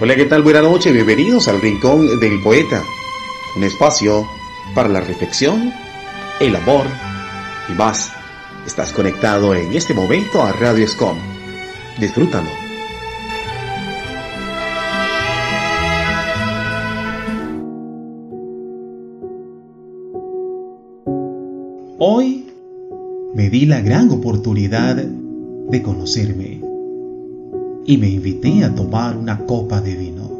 Hola, ¿qué tal? Buenas noches, bienvenidos al Rincón del Poeta, un espacio para la reflexión, el amor y más. Estás conectado en este momento a Radio Scom. Disfrútalo. Hoy me di la gran oportunidad de conocerme y me invité a tomar una copa de vino.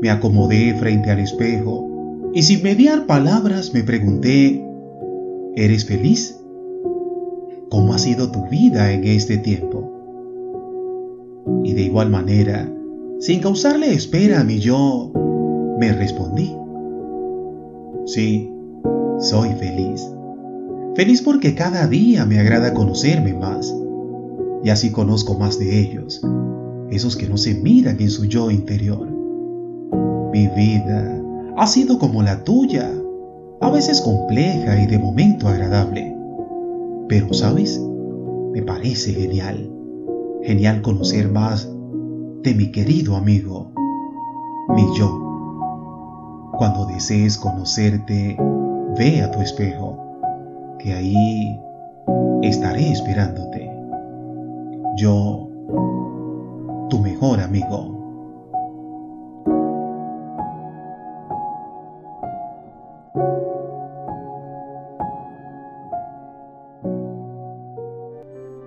Me acomodé frente al espejo y sin mediar palabras me pregunté, ¿eres feliz? ¿Cómo ha sido tu vida en este tiempo? Y de igual manera, sin causarle espera a mi yo, me respondí, sí, soy feliz. Feliz porque cada día me agrada conocerme más y así conozco más de ellos, esos que no se miran en su yo interior. Mi vida ha sido como la tuya, a veces compleja y de momento agradable. Pero, ¿sabes? Me parece genial, genial conocer más de mi querido amigo, mi yo. Cuando desees conocerte, ve a tu espejo, que ahí estaré esperándote yo, tu mejor amigo.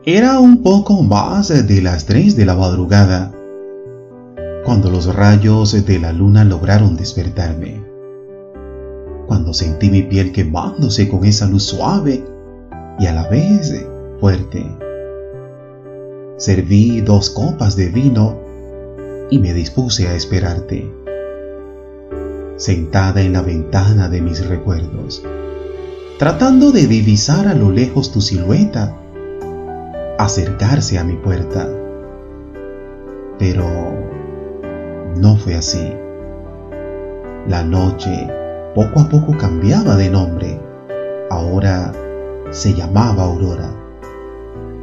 Era un poco más de las tres de la madrugada cuando los rayos de la luna lograron despertarme. Cuando sentí mi piel quemándose con esa luz suave y a la vez fuerte serví dos copas de vino y me dispuse a esperarte. Sentada en la ventana de mis recuerdos, tratando de divisar a lo lejos tu silueta, acercarse a mi puerta. Pero no fue así. La noche poco a poco cambiaba de nombre. Ahora se llamaba Aurora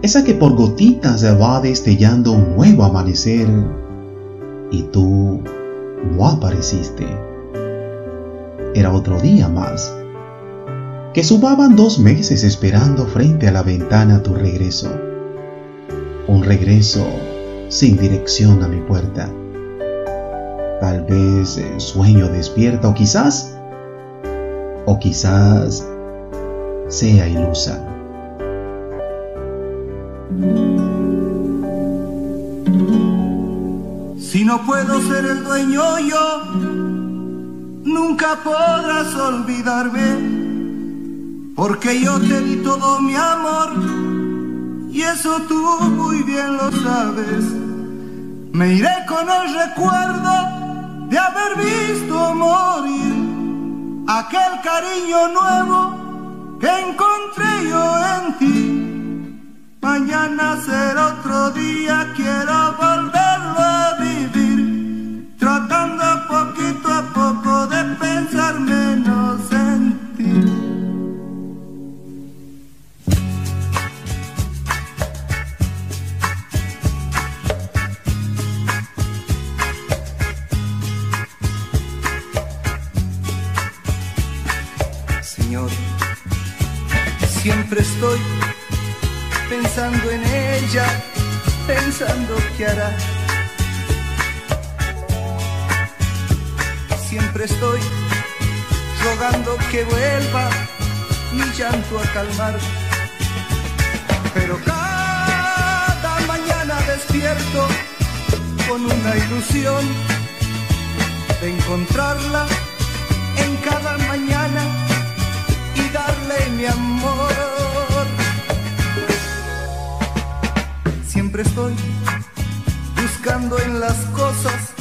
esa que por gotitas va destellando un nuevo amanecer y tú no apareciste. Era otro día más, que subaban dos meses esperando frente a la ventana tu regreso, un regreso sin dirección a mi puerta. Tal vez sueño despierta o quizás, o quizás sea ilusa. Si no puedo ser el dueño yo, nunca podrás olvidarme, porque yo te di todo mi amor, y eso tú muy bien lo sabes. Me iré con el recuerdo de haber visto morir aquel cariño nuevo que encontré yo en ti. Mañana será otro día, quiero volverlo a vivir, tratando poquito a poco de pensar menos en ti. Señor, siempre estoy pensando en ella, pensando qué hará. Siempre estoy rogando que vuelva mi llanto a calmar. Pero cada mañana despierto con una ilusión de encontrarla en cada mañana y darle mi amor. Estoy buscando en las cosas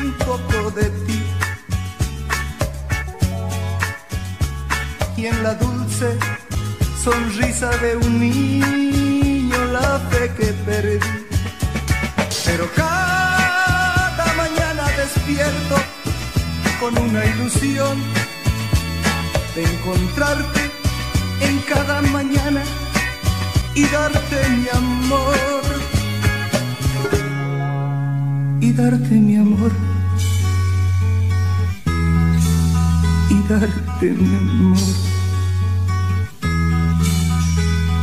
un poco de ti. Y en la dulce sonrisa de un niño la fe que perdí. Pero cada mañana despierto con una ilusión de encontrarte en cada mañana y darte mi amor. Y darte mi amor. Y darte mi amor.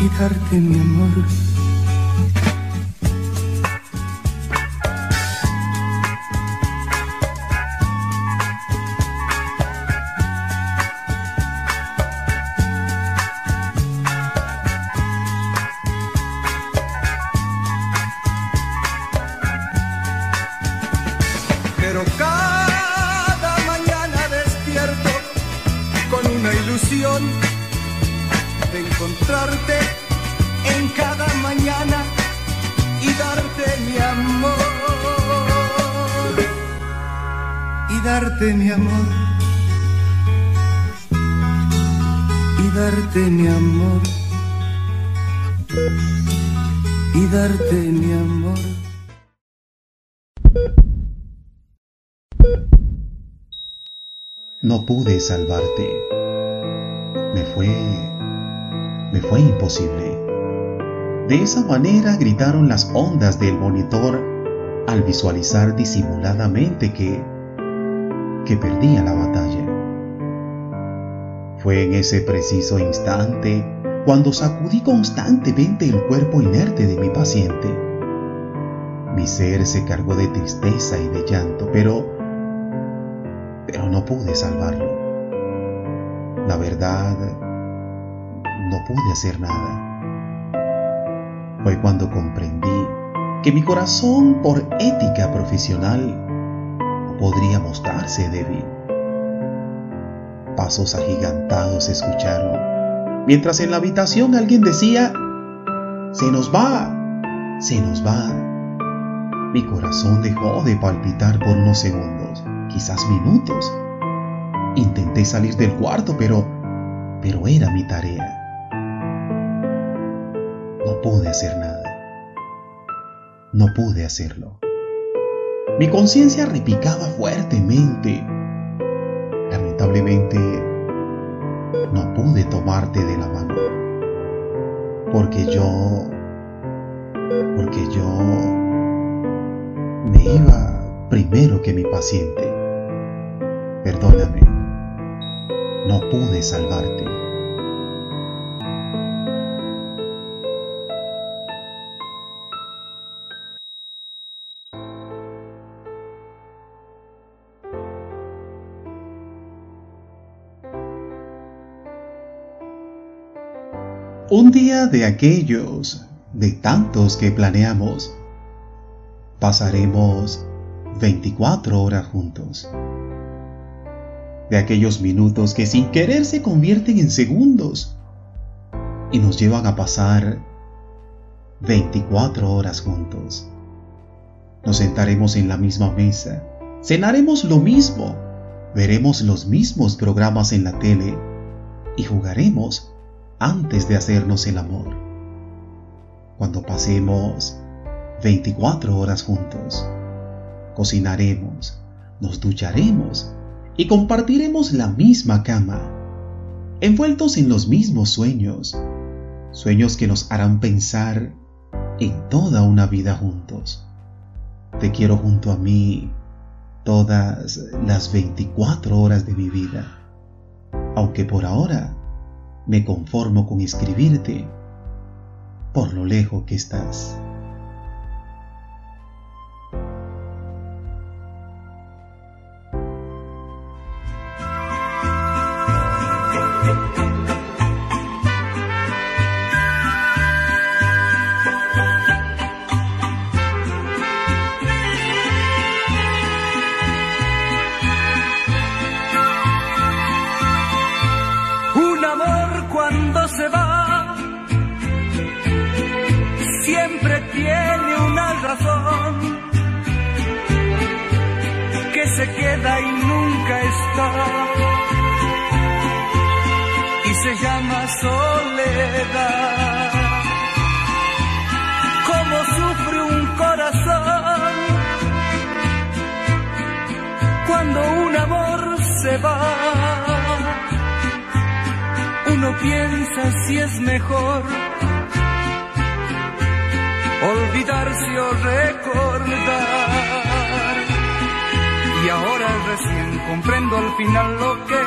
Y darte mi amor. Mi amor. Y darte mi amor. No pude salvarte me fue... me fue imposible. De esa manera gritaron las ondas del monitor al visualizar disimuladamente que... que perdía la batalla. Fue en ese preciso instante cuando sacudí constantemente el cuerpo inerte de mi paciente. Mi ser se cargó de tristeza y de llanto, pero... pero no pude salvarlo. La verdad, no pude hacer nada. Fue cuando comprendí que mi corazón, por ética profesional, podría mostrarse débil. Pasos agigantados se escucharon, mientras en la habitación alguien decía, se nos va, se nos va. Mi corazón dejó de palpitar por unos segundos, quizás minutos Intenté salir del cuarto, pero, pero era mi tarea. No pude hacer nada. No pude hacerlo. Mi conciencia repicaba fuertemente. Lamentablemente, no pude tomarte de la mano. Porque yo... Porque yo... Me iba primero que mi paciente. Perdóname no pude salvarte. De aquellos, de tantos que planeamos, pasaremos 24 horas juntos de aquellos minutos que sin querer se convierten en segundos y nos llevan a pasar 24 horas juntos. Nos sentaremos en la misma mesa, cenaremos lo mismo, veremos los mismos programas en la tele y jugaremos antes de hacernos el amor. Cuando pasemos 24 horas juntos, cocinaremos, nos ducharemos y compartiremos la misma cama, envueltos en los mismos sueños, sueños que nos harán pensar en toda una vida juntos. Te quiero junto a mí todas las 24 horas de mi vida, aunque por ahora me conformo con escribirte por lo lejos que estás. Y nunca está. Y se llama soledad. Como sufre un corazón cuando un amor se va. Uno piensa si es mejor olvidarse o recordar comprendo al final lo que es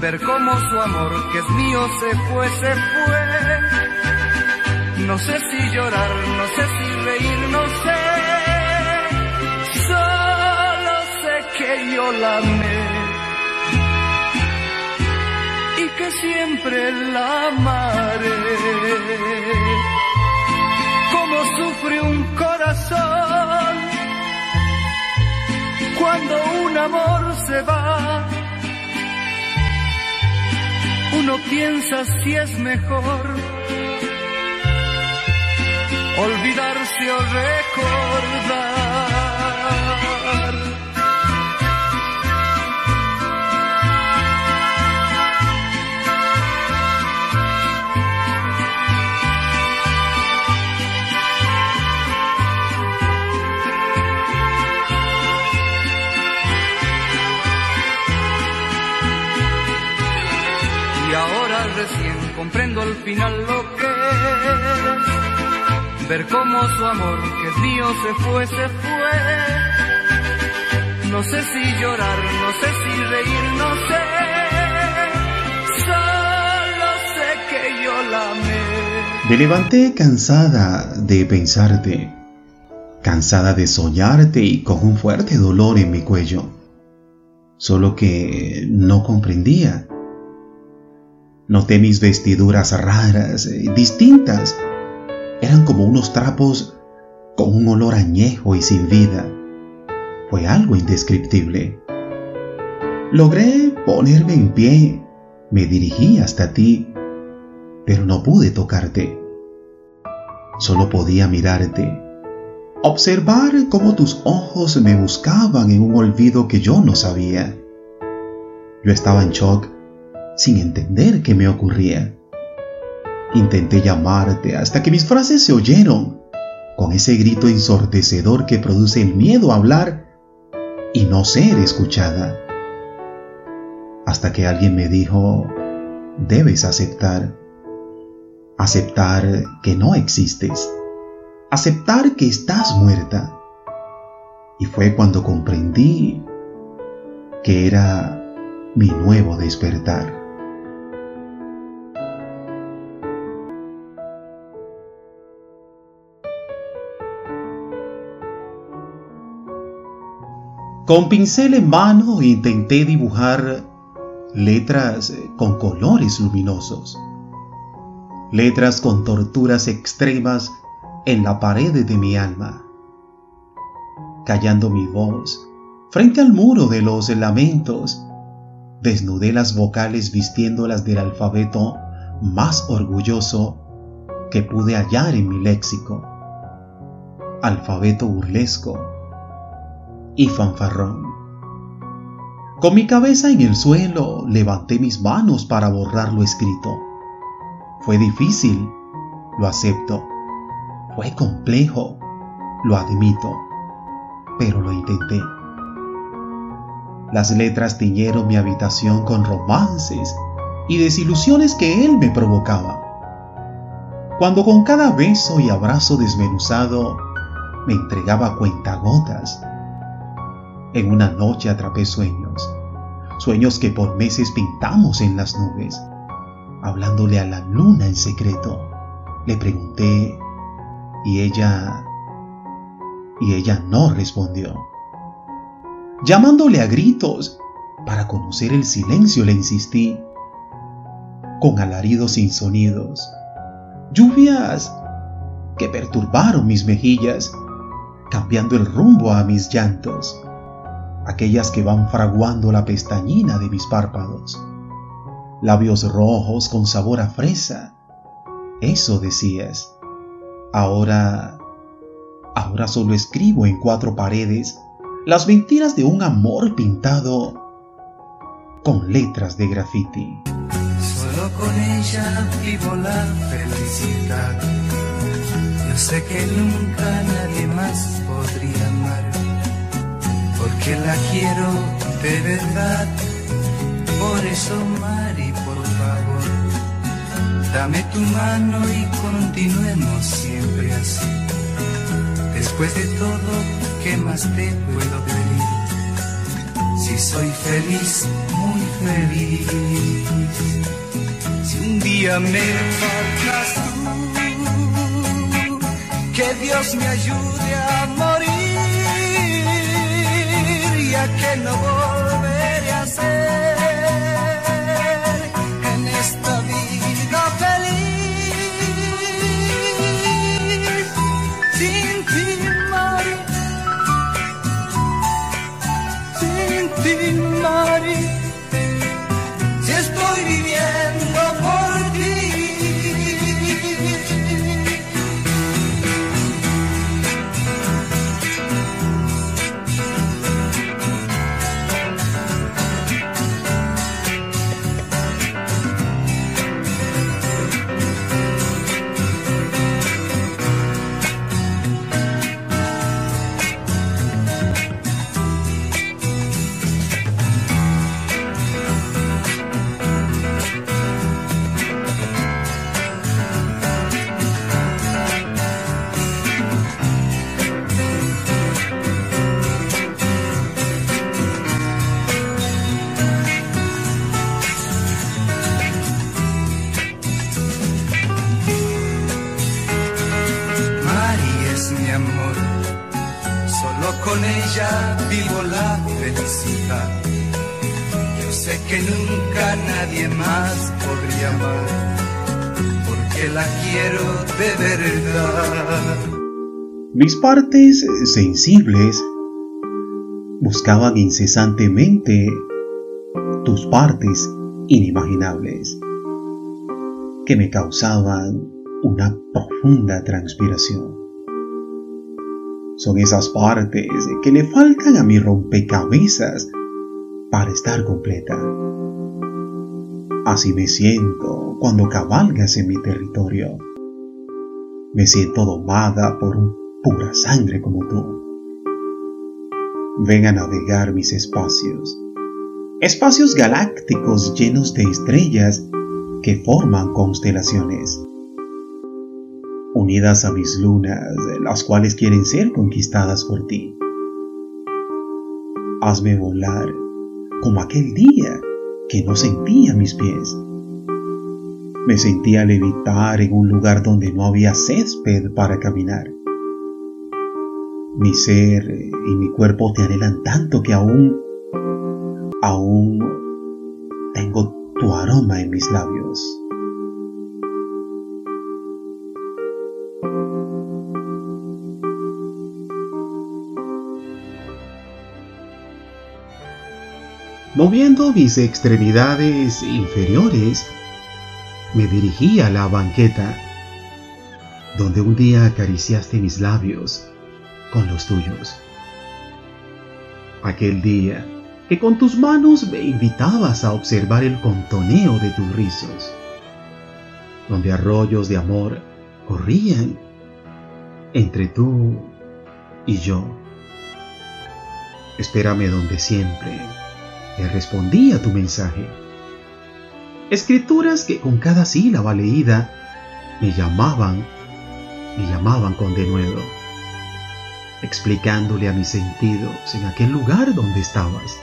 ver cómo su amor que es mío se fue, se fue. No sé si llorar, no sé si reír, no sé. Solo sé que yo la amé y que siempre la amaré. Como sufre un corazón cuando un amor se va. Uno piensa si es mejor olvidarse o recordar. Comprendo al final lo que es ver cómo su amor que es mío se fue, se fue. No sé si llorar, no sé si reír, no sé. Solo sé que yo la amé. Me levanté cansada de pensarte, cansada de soñarte y con un fuerte dolor en mi cuello. Solo que no comprendía. Noté mis vestiduras raras, eh, distintas. Eran como unos trapos con un olor añejo y sin vida. Fue algo indescriptible. Logré ponerme en pie. Me dirigí hasta ti, pero no pude tocarte. Solo podía mirarte, observar cómo tus ojos me buscaban en un olvido que yo no sabía. Yo estaba en shock, sin entender qué me ocurría. Intenté llamarte hasta que mis frases se oyeron, con ese grito ensordecedor que produce el miedo a hablar y no ser escuchada. Hasta que alguien me dijo, debes aceptar. Aceptar que no existes. Aceptar que estás muerta. Y fue cuando comprendí que era mi nuevo despertar. Con pincel en mano intenté dibujar letras con colores luminosos, letras con torturas extremas en la pared de mi alma. Callando mi voz frente al muro de los lamentos, desnudé las vocales vistiéndolas del alfabeto más orgulloso que pude hallar en mi léxico. Alfabeto burlesco y fanfarrón. Con mi cabeza en el suelo levanté mis manos para borrar lo escrito. Fue difícil, lo acepto. Fue complejo, lo admito, pero lo intenté. Las letras tiñeron mi habitación con romances y desilusiones que él me provocaba. Cuando con cada beso y abrazo desmenuzado me entregaba cuentagotas, en una noche atrapé sueños, sueños que por meses pintamos en las nubes. Hablándole a la luna en secreto, le pregunté y ella... y ella no respondió. Llamándole a gritos para conocer el silencio le insistí, con alaridos sin sonidos, lluvias que perturbaron mis mejillas, cambiando el rumbo a mis llantos aquellas que van fraguando la pestañina de mis párpados. Labios rojos con sabor a fresa. Eso decías. Ahora... Ahora solo escribo en cuatro paredes las mentiras de un amor pintado con letras de graffiti. Solo con ella vivo la felicidad. Yo sé que nunca nadie más podría amar porque la quiero de verdad. Por eso, Mari, por favor, dame tu mano y continuemos siempre así. Después de todo, ¿qué más te puedo pedir? si soy feliz, muy feliz. Si un día me faltas tú, que Dios me ayude a morir, que no volveré a ser Mis partes sensibles buscaban incesantemente tus partes inimaginables que me causaban una profunda transpiración. Son esas partes que le faltan a mi rompecabezas para estar completa. Así me siento cuando cabalgas en mi territorio. Me siento domada por un pura sangre como tú. Ven a navegar mis espacios. Espacios galácticos llenos de estrellas que forman constelaciones. Unidas a mis lunas, las cuales quieren ser conquistadas por ti. Hazme volar como aquel día que no sentía mis pies. Me sentía levitar en un lugar donde no había césped para caminar. Mi ser y mi cuerpo te anhelan tanto que aún, aún tengo tu aroma en mis labios. Moviendo mis extremidades inferiores, me dirigí a la banqueta, donde un día acariciaste mis labios con los tuyos. Aquel día que con tus manos me invitabas a observar el contoneo de tus rizos, donde arroyos de amor corrían entre tú y yo. Espérame donde siempre le respondí a tu mensaje. Escrituras que con cada sílaba leída me llamaban, me llamaban con denuedo, explicándole a mis sentidos en aquel lugar donde estabas.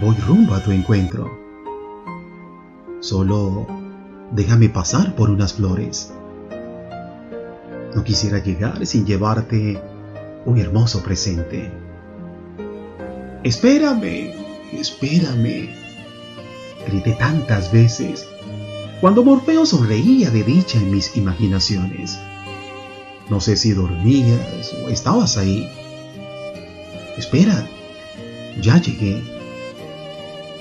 Voy rumbo a tu encuentro. Solo déjame pasar por unas flores. No quisiera llegar sin llevarte un hermoso presente. Espérame, espérame. Grité tantas veces cuando Morfeo sonreía de dicha en mis imaginaciones. No sé si dormías o estabas ahí. Espera, ya llegué.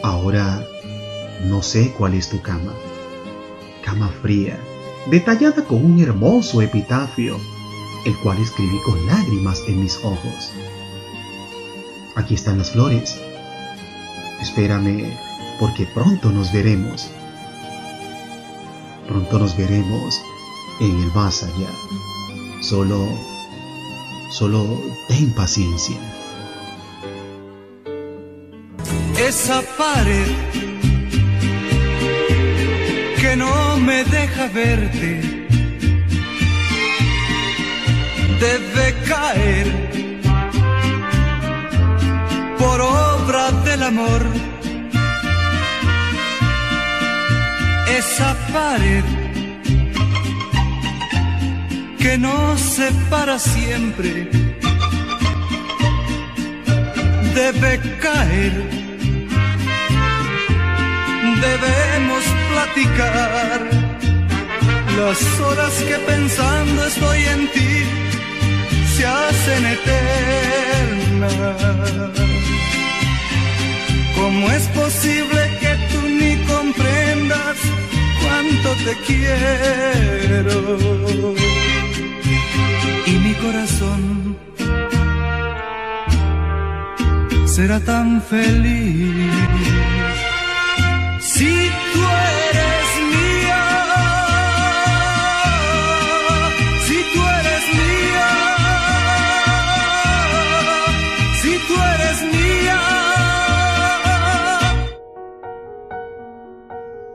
Ahora no sé cuál es tu cama. Cama fría, detallada con un hermoso epitafio, el cual escribí con lágrimas en mis ojos. Aquí están las flores. Espérame, porque pronto nos veremos. Pronto nos veremos en el más allá. Solo, solo ten paciencia. Esa pared que no me deja verte debe caer por obra amor. Esa pared que nos separa siempre debe caer. Debemos platicar las horas que pensando estoy en ti se hacen eternas. ¿Cómo es posible que tú ni comprendas cuánto te quiero? Y mi corazón será tan feliz si tú eres mía. Si tú eres mía. Si tú eres mía.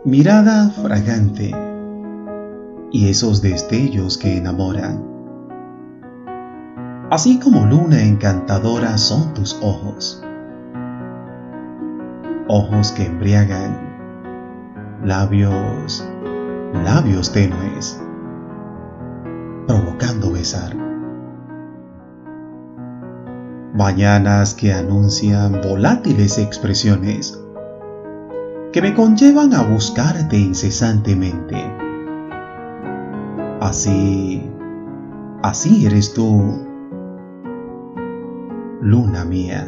Mirada fragante y esos destellos que enamoran. Así como luna encantadora son tus ojos. Ojos que embriagan, labios, labios tenues, provocando besar. Mañanas que anuncian volátiles expresiones que me conllevan a buscarte incesantemente. Así, así eres tú, luna mía.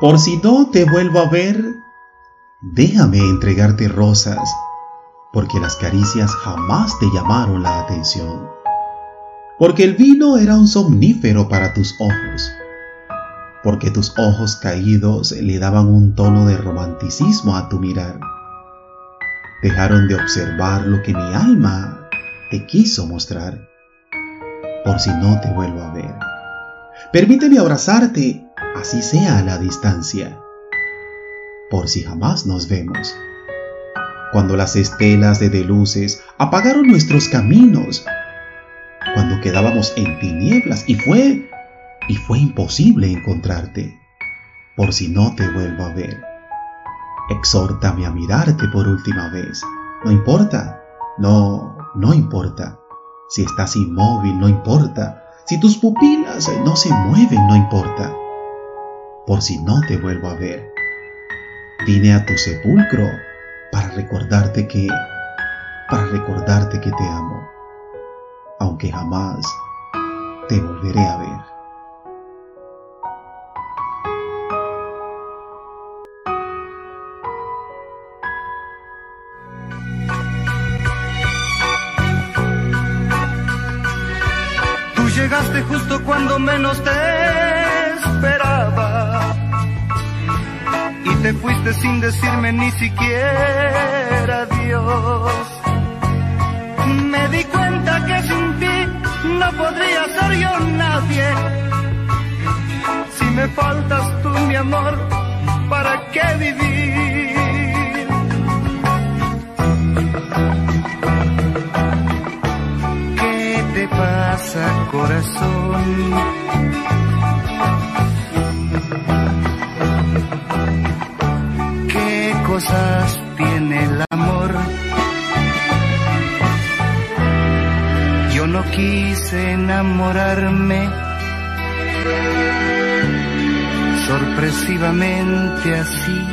Por si no te vuelvo a ver, déjame entregarte rosas, porque las caricias jamás te llamaron la atención. Porque el vino era un somnífero para tus ojos. Porque tus ojos caídos le daban un tono de romanticismo a tu mirar. Dejaron de observar lo que mi alma te quiso mostrar. Por si no te vuelvo a ver. Permíteme abrazarte así sea a la distancia, por si jamás nos vemos. Cuando las estelas de, de luces apagaron nuestros caminos, cuando quedábamos en tinieblas y fue, y fue imposible encontrarte, por si no te vuelvo a ver. Exhórtame a mirarte por última vez. No importa, no, no importa. Si estás inmóvil, no importa. Si tus pupilas no se mueven, no importa por si no te vuelvo a ver. Vine a tu sepulcro para recordarte que, para recordarte que te amo, aunque jamás te volveré a ver. Menos te esperaba y te fuiste sin decirme ni siquiera adiós. Me di cuenta que sin ti no podría ser yo nadie. Si me faltas tú, mi amor, ¿para qué vivir? Corazón? ¿Qué cosas tiene el amor? Yo no quise enamorarme sorpresivamente así.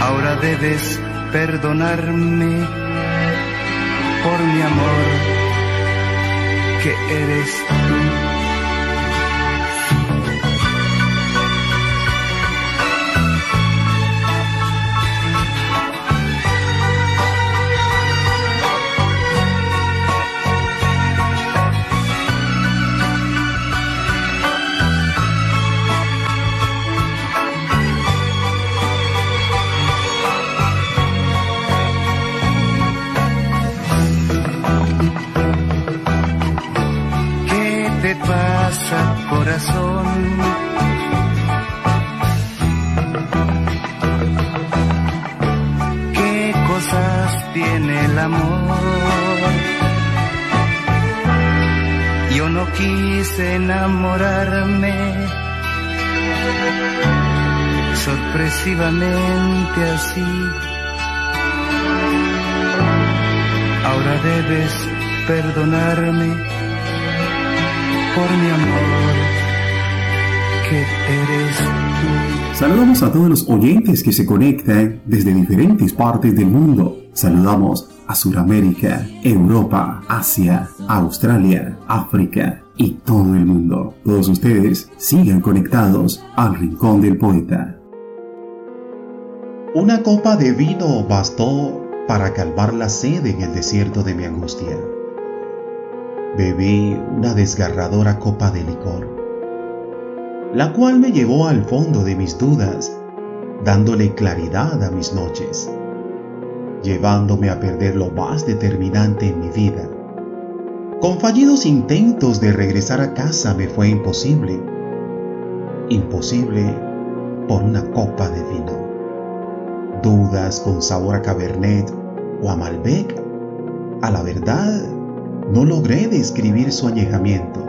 Ahora debes perdonarme por mi amor, que eres enamorarme sorpresivamente así. Ahora debes perdonarme por mi amor que eres tú. Saludamos a todos los oyentes que se conectan desde diferentes partes del mundo. Saludamos a Sudamérica, Europa, Asia, Australia, África y todo el mundo. Todos ustedes sigan conectados al Rincón del Poeta. Una copa de vino bastó para calmar la sed en el desierto de mi angustia. Bebí una desgarradora copa de licor, la cual me llevó al fondo de mis dudas, dándole claridad a mis noches, llevándome a perder lo más determinante en mi vida. Con fallidos intentos de regresar a casa me fue imposible, imposible por una copa de vino dudas con sabor a Cabernet o a Malbec. A la verdad, no logré describir su añejamiento,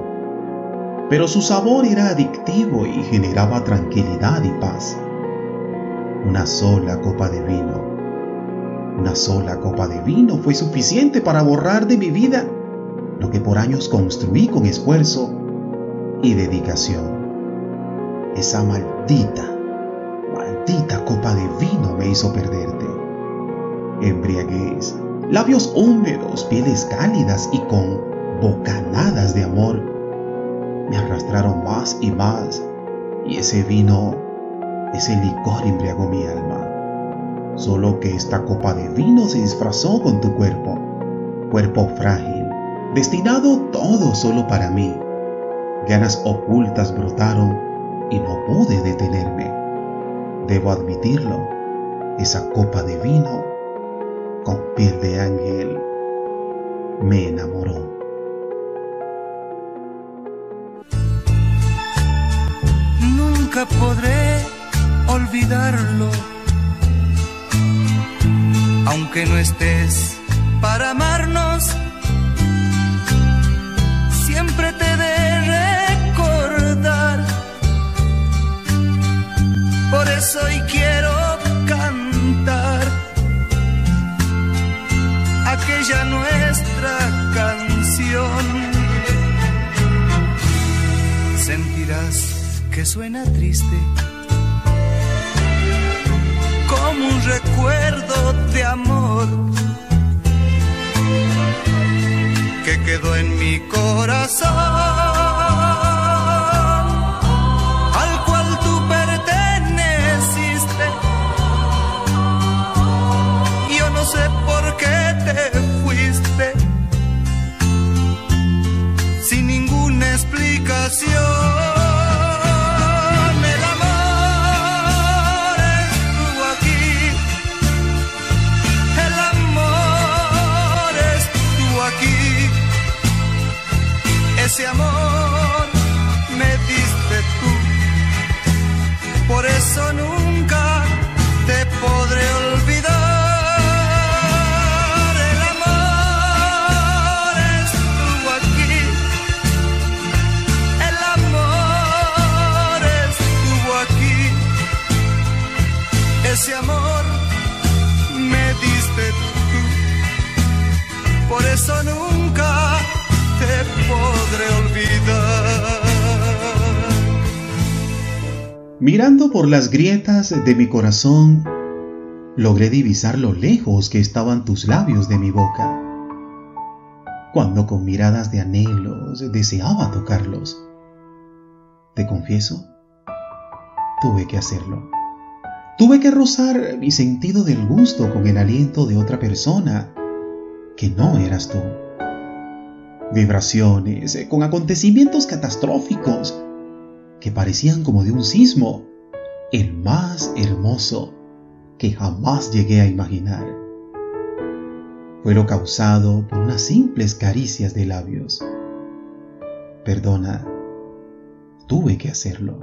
pero su sabor era adictivo y generaba tranquilidad y paz. Una sola copa de vino, una sola copa de vino fue suficiente para borrar de mi vida lo que por años construí con esfuerzo y dedicación. Esa maldita maldita copa de vino me hizo perderte. Embriaguez, labios húmedos, pieles cálidas y con bocanadas de amor me arrastraron más y más y ese vino, ese licor embriagó mi alma. Solo que esta copa de vino se disfrazó con tu cuerpo, cuerpo frágil, destinado todo solo para mí. Ganas ocultas brotaron y no pude detenerme debo admitirlo, esa copa de vino con piel de ángel me enamoró. Nunca podré olvidarlo, aunque no estés para amarnos, Hoy quiero cantar aquella nuestra canción. Sentirás que suena triste como un recuerdo de amor que quedó en mi corazón. sono Mirando por las grietas de mi corazón, logré divisar lo lejos que estaban tus labios de mi boca. Cuando con miradas de anhelos deseaba tocarlos. Te confieso, tuve que hacerlo. Tuve que rozar mi sentido del gusto con el aliento de otra persona que no eras tú. Vibraciones con acontecimientos catastróficos que parecían como de un sismo, el más hermoso que jamás llegué a imaginar. Fue lo causado por unas simples caricias de labios. Perdona, tuve que hacerlo.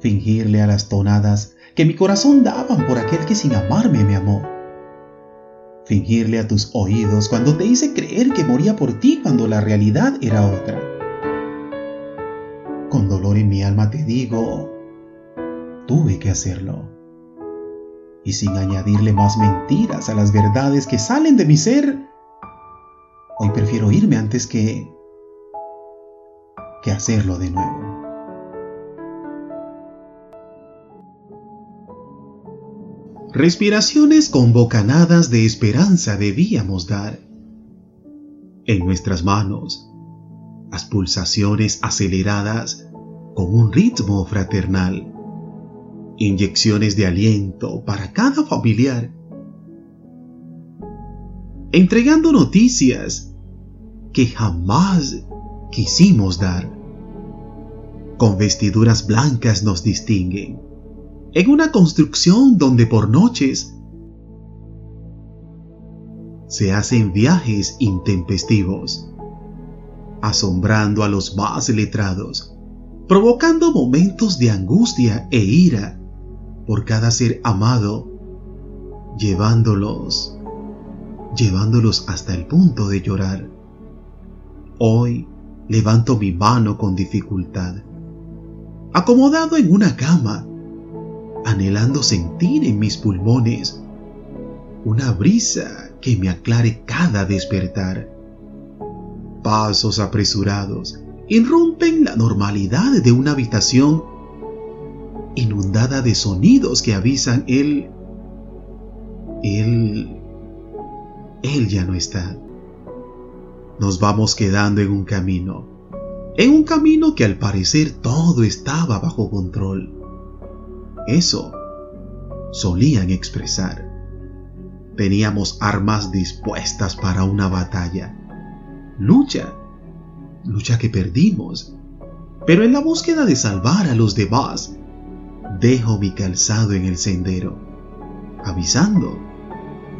Fingirle a las tonadas que mi corazón daban por aquel que sin amarme me amó. Fingirle a tus oídos cuando te hice creer que moría por ti cuando la realidad era otra. Con dolor en mi alma te digo, tuve que hacerlo. Y sin añadirle más mentiras a las verdades que salen de mi ser, hoy prefiero irme antes que que hacerlo de nuevo. Respiraciones con bocanadas de esperanza debíamos dar. En nuestras manos, las pulsaciones aceleradas con un ritmo fraternal. Inyecciones de aliento para cada familiar. Entregando noticias que jamás quisimos dar. Con vestiduras blancas nos distinguen en una construcción donde por noches se hacen viajes intempestivos, asombrando a los más letrados, provocando momentos de angustia e ira por cada ser amado, llevándolos, llevándolos hasta el punto de llorar. Hoy levanto mi mano con dificultad, acomodado en una cama, anhelando sentir en mis pulmones una brisa que me aclare cada despertar. Pasos apresurados irrumpen la normalidad de una habitación inundada de sonidos que avisan él, él, él ya no está. Nos vamos quedando en un camino, en un camino que al parecer todo estaba bajo control eso solían expresar. Teníamos armas dispuestas para una batalla. Lucha, lucha que perdimos. Pero en la búsqueda de salvar a los demás, dejo mi calzado en el sendero, avisando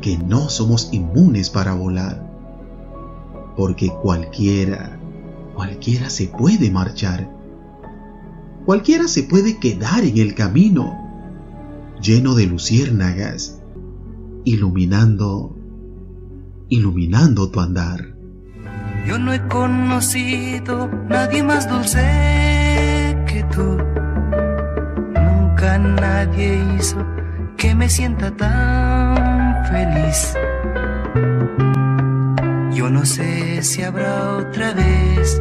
que no somos inmunes para volar. Porque cualquiera, cualquiera se puede marchar cualquiera se puede quedar en el camino, lleno de luciérnagas, iluminando, iluminando tu andar. Yo no he conocido nadie más dulce que tú. Nunca nadie hizo que me sienta tan feliz. Yo no sé si habrá otra vez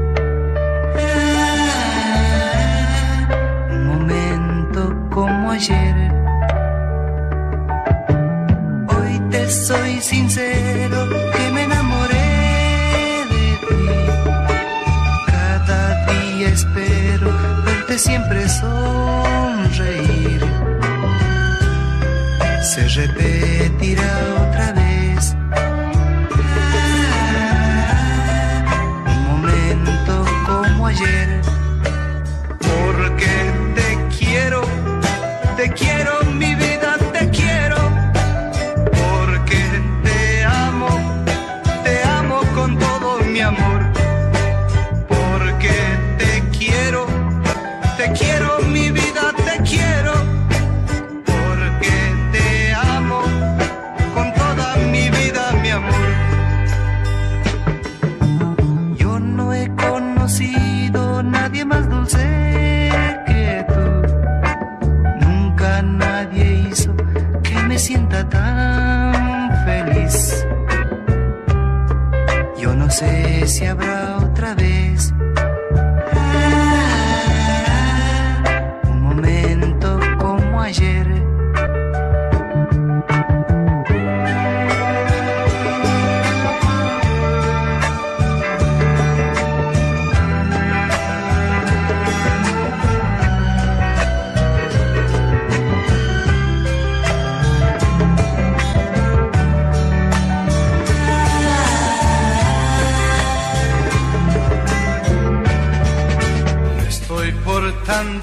Hoy te soy sincero siempre sonreír. Se repetirá otra vez.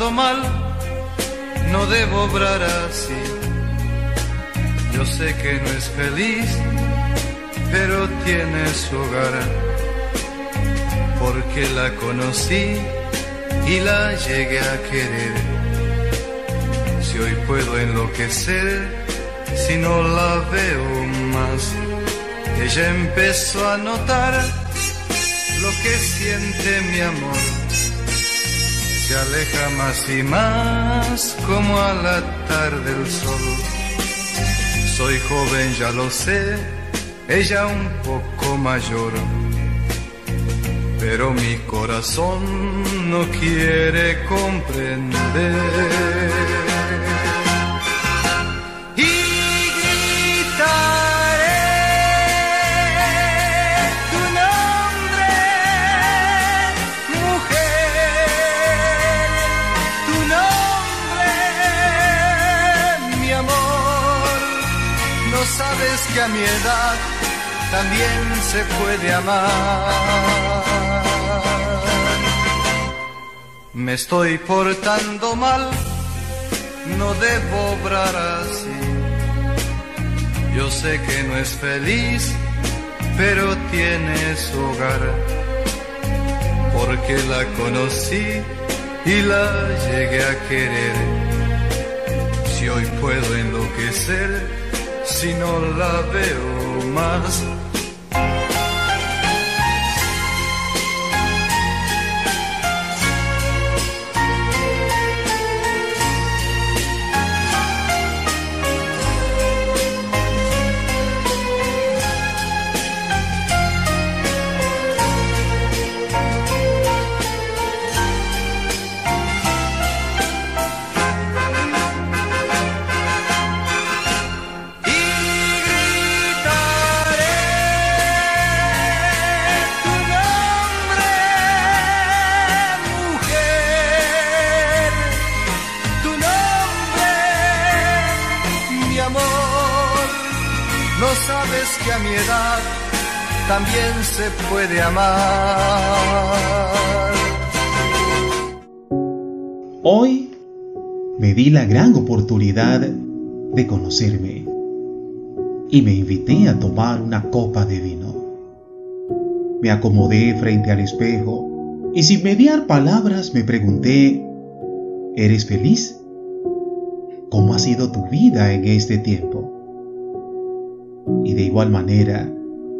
Mal, no debo obrar así. Yo sé que no es feliz, pero tiene su hogar. Porque la conocí y la llegué a querer. Si hoy puedo enloquecer, si no la veo más ella empezó a notar lo que siente mi amor. Se aleja más y más como a la tarde el sol. Soy joven, ya lo sé, ella un poco mayor. Pero mi corazón no quiere comprender. Que a mi edad también se puede amar. Me estoy portando mal, no debo obrar así. Yo sé que no es feliz, pero tiene su hogar. Porque la conocí y la llegué a querer. Si hoy puedo enloquecer, si no la veo más puede amar. Hoy me di la gran oportunidad de conocerme y me invité a tomar una copa de vino. Me acomodé frente al espejo y sin mediar palabras me pregunté, ¿eres feliz? ¿Cómo ha sido tu vida en este tiempo? Y de igual manera,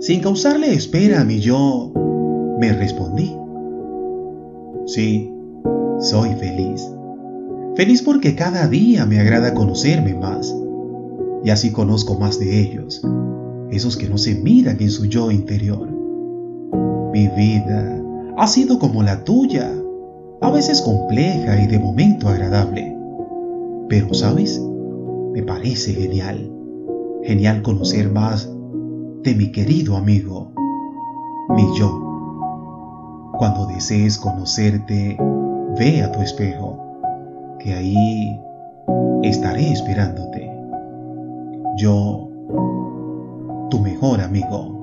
sin causarle espera a mi yo, me respondí. Sí, soy feliz. Feliz porque cada día me agrada conocerme más. Y así conozco más de ellos, esos que no se miran en su yo interior. Mi vida ha sido como la tuya, a veces compleja y de momento agradable. Pero, ¿sabes? Me parece genial. Genial conocer más de mi querido amigo, mi yo. Cuando desees conocerte, ve a tu espejo, que ahí estaré esperándote. Yo, tu mejor amigo.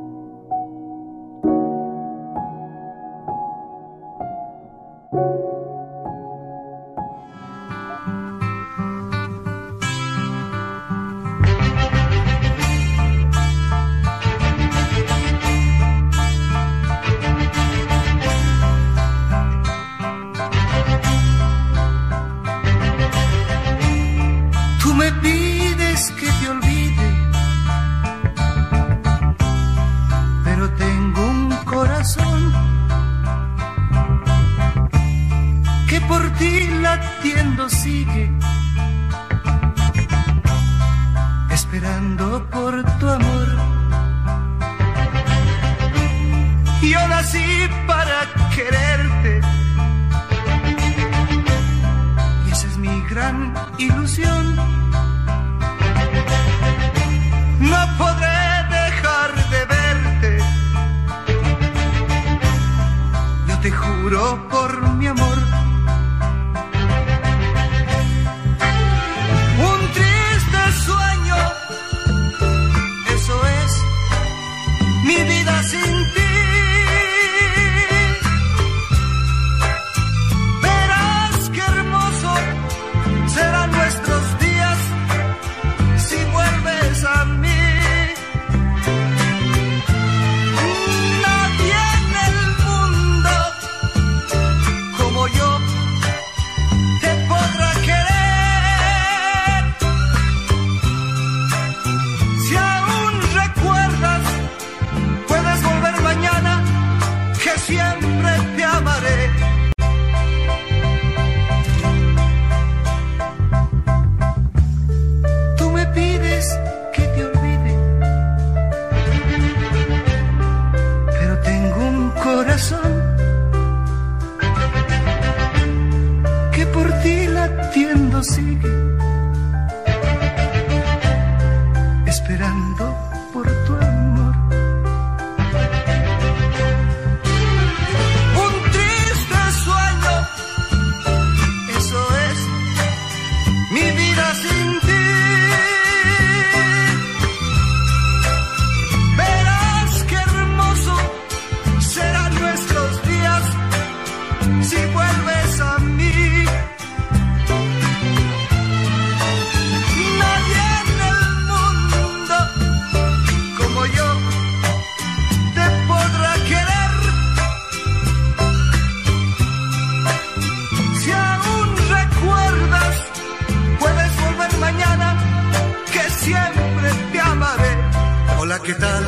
¿Qué tal?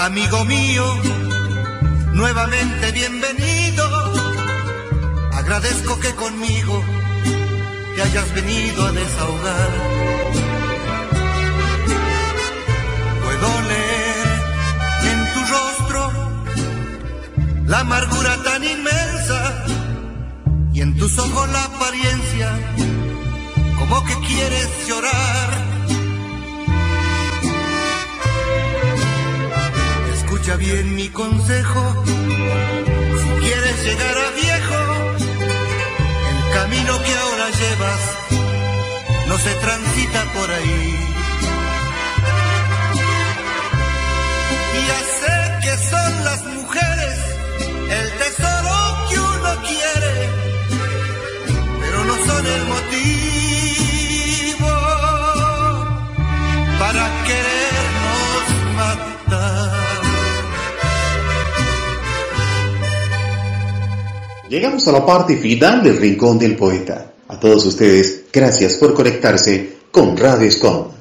Amigo mío, nuevamente bienvenido. Agradezco que conmigo te hayas venido a desahogar. Puedo leer en tu rostro la amargura tan inmensa y en tus ojos la apariencia como que quieres llorar. Escucha bien mi consejo, si quieres llegar a viejo, el camino que ahora llevas no se transita por ahí. Ya sé que son las mujeres el tesoro que uno quiere, pero no son el motivo para querernos Llegamos a la parte final del Rincón del Poeta. A todos ustedes, gracias por conectarse con Radio Escom.